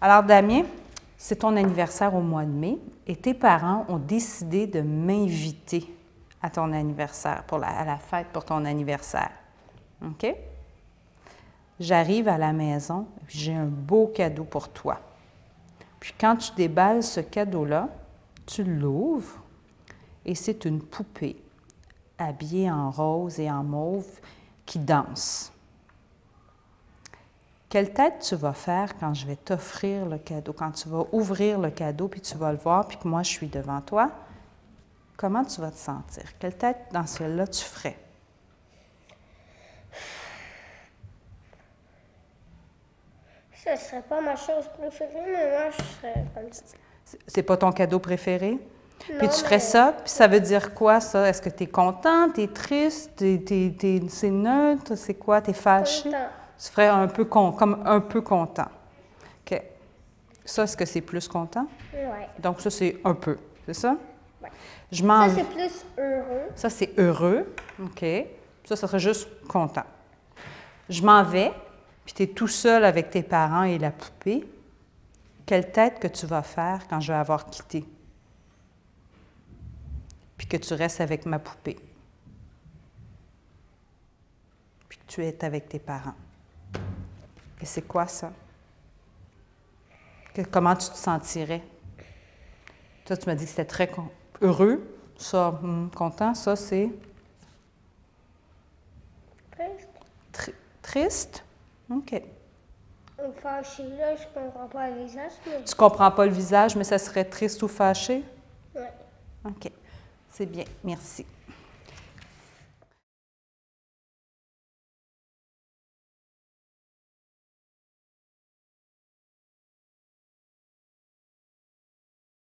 Alors, Damien, c'est ton anniversaire au mois de mai et tes parents ont décidé de m'inviter à ton anniversaire, la, à la fête pour ton anniversaire. OK? J'arrive à la maison, j'ai un beau cadeau pour toi. Puis quand tu déballes ce cadeau-là, tu l'ouvres et c'est une poupée habillée en rose et en mauve qui danse. Quelle tête tu vas faire quand je vais t'offrir le cadeau, quand tu vas ouvrir le cadeau, puis tu vas le voir, puis que moi je suis devant toi? Comment tu vas te sentir? Quelle tête dans celle-là tu ferais? Ce serait pas ma chose préférée, mais moi, je serais comme ça. C'est pas ton cadeau préféré? Puis tu ferais mais- ça, puis ça veut dire quoi, ça? Est-ce que tu es content, tu es triste, t'es- t'es- c'est neutre, c'est quoi? Tu es fâché? Content. Tu ferais un peu con- comme un peu content. OK. Ça, est-ce que c'est plus content? Ouais. Donc, ça, c'est un peu, c'est ça? Je m'en Ça, c'est plus heureux. Ça, c'est heureux. OK. Ça, ça serait juste content. Je m'en vais, puis tu es tout seul avec tes parents et la poupée. Quelle tête que tu vas faire quand je vais avoir quitté? Puis que tu restes avec ma poupée. Puis que tu es avec tes parents. Et c'est quoi ça? Que- comment tu te sentirais? Toi, tu m'as dit que c'était très heureux. Ça, hum, content. Ça, c'est? Presque. tri- triste? OK. Fâché, là, je comprends pas le visage, mais... Tu comprends pas le visage, mais ça serait triste ou fâché? Ouais. OK. C'est bien. Merci.